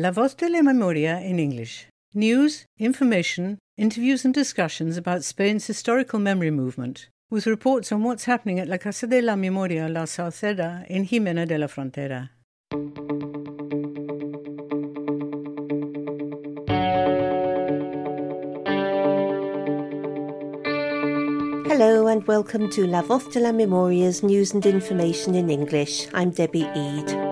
La Voz de la Memoria in English. News, information, interviews, and discussions about Spain's historical memory movement, with reports on what's happening at La Casa de la Memoria La Sauceda in Jimena de la Frontera. Hello and welcome to La Voz de la Memoria's news and information in English. I'm Debbie Eade.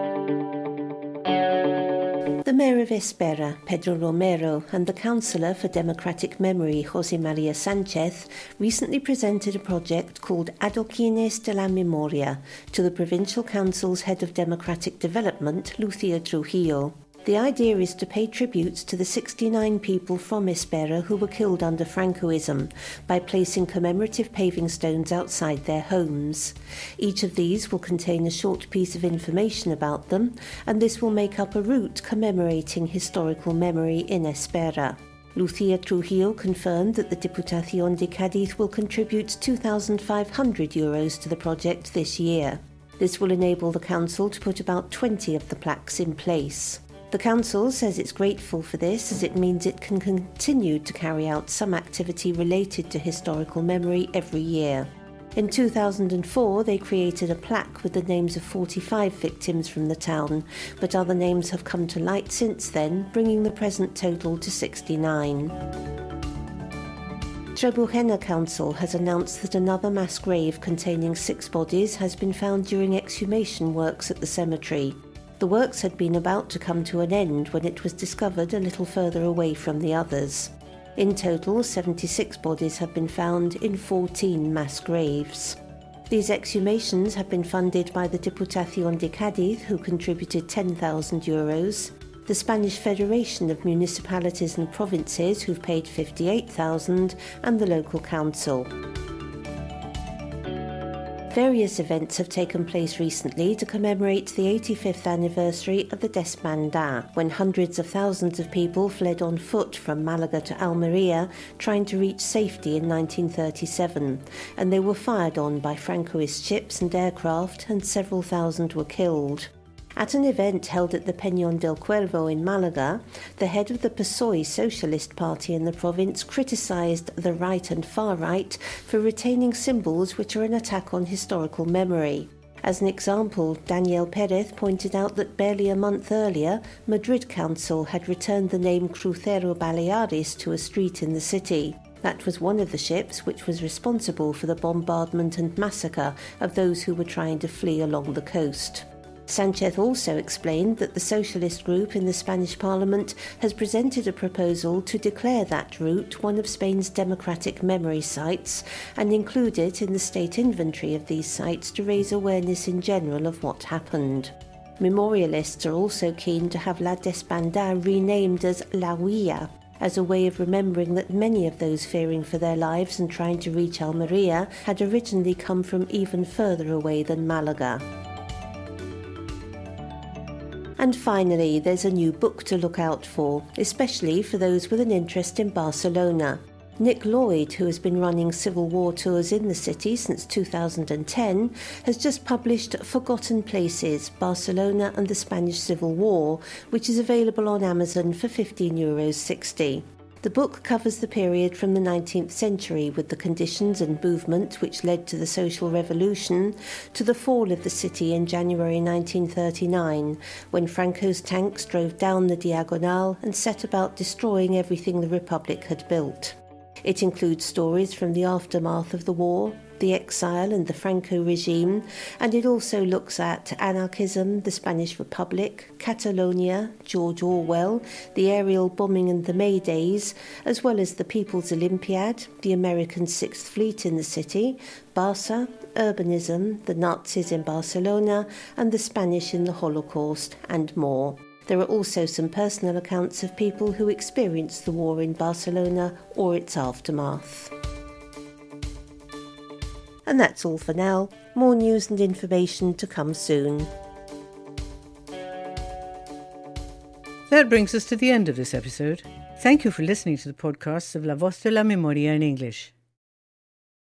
Mayor of Espera, Pedro Romero, and the Councillor for Democratic Memory, Jose Maria Sanchez, recently presented a project called Adoquines de la Memoria to the Provincial Council's Head of Democratic Development, Lucia Trujillo. The idea is to pay tributes to the 69 people from Espera who were killed under Francoism by placing commemorative paving stones outside their homes. Each of these will contain a short piece of information about them, and this will make up a route commemorating historical memory in Espera. Lucia Trujillo confirmed that the Diputación de Cádiz will contribute 2,500 euros to the project this year. This will enable the council to put about 20 of the plaques in place. The Council says it's grateful for this as it means it can continue to carry out some activity related to historical memory every year. In 2004, they created a plaque with the names of 45 victims from the town, but other names have come to light since then, bringing the present total to 69. Trebujena Council has announced that another mass grave containing six bodies has been found during exhumation works at the cemetery. The works had been about to come to an end when it was discovered a little further away from the others. In total, 76 bodies have been found in 14 mass graves. These exhumations have been funded by the Diputación de Cádiz, who contributed 10,000 euros, the Spanish Federation of Municipalities and Provinces, who've paid 58,000, and the local council. Various events have taken place recently to commemorate the 85th anniversary of the Desbandada, when hundreds of thousands of people fled on foot from Malaga to Almeria trying to reach safety in 1937, and they were fired on by Francoist ships and aircraft, and several thousand were killed. At an event held at the Peñón del Cuervo in Malaga, the head of the PSOE Socialist Party in the province criticised the right and far right for retaining symbols which are an attack on historical memory. As an example, Daniel Perez pointed out that barely a month earlier, Madrid Council had returned the name Crucero Baleares to a street in the city. That was one of the ships which was responsible for the bombardment and massacre of those who were trying to flee along the coast. Sanchez also explained that the socialist group in the Spanish parliament has presented a proposal to declare that route one of Spain's democratic memory sites and include it in the state inventory of these sites to raise awareness in general of what happened. Memorialists are also keen to have La Desbandada renamed as La Huida, as a way of remembering that many of those fearing for their lives and trying to reach Almeria had originally come from even further away than Malaga. And finally, there's a new book to look out for, especially for those with an interest in Barcelona. Nick Lloyd, who has been running Civil War tours in the city since 2010, has just published Forgotten Places Barcelona and the Spanish Civil War, which is available on Amazon for €15.60 Euros. The book covers the period from the 19th century with the conditions and movement which led to the social revolution to the fall of the city in January 1939 when Franco's tanks drove down the Diagonal and set about destroying everything the Republic had built. It includes stories from the aftermath of the war, the exile and the Franco regime, and it also looks at anarchism, the Spanish Republic, Catalonia, George Orwell, the aerial bombing and the May Days, as well as the People's Olympiad, the American Sixth Fleet in the city, Barca, urbanism, the Nazis in Barcelona, and the Spanish in the Holocaust, and more. There are also some personal accounts of people who experienced the war in Barcelona or its aftermath. And that's all for now. More news and information to come soon. That brings us to the end of this episode. Thank you for listening to the podcasts of La Voz de la Memoria in English.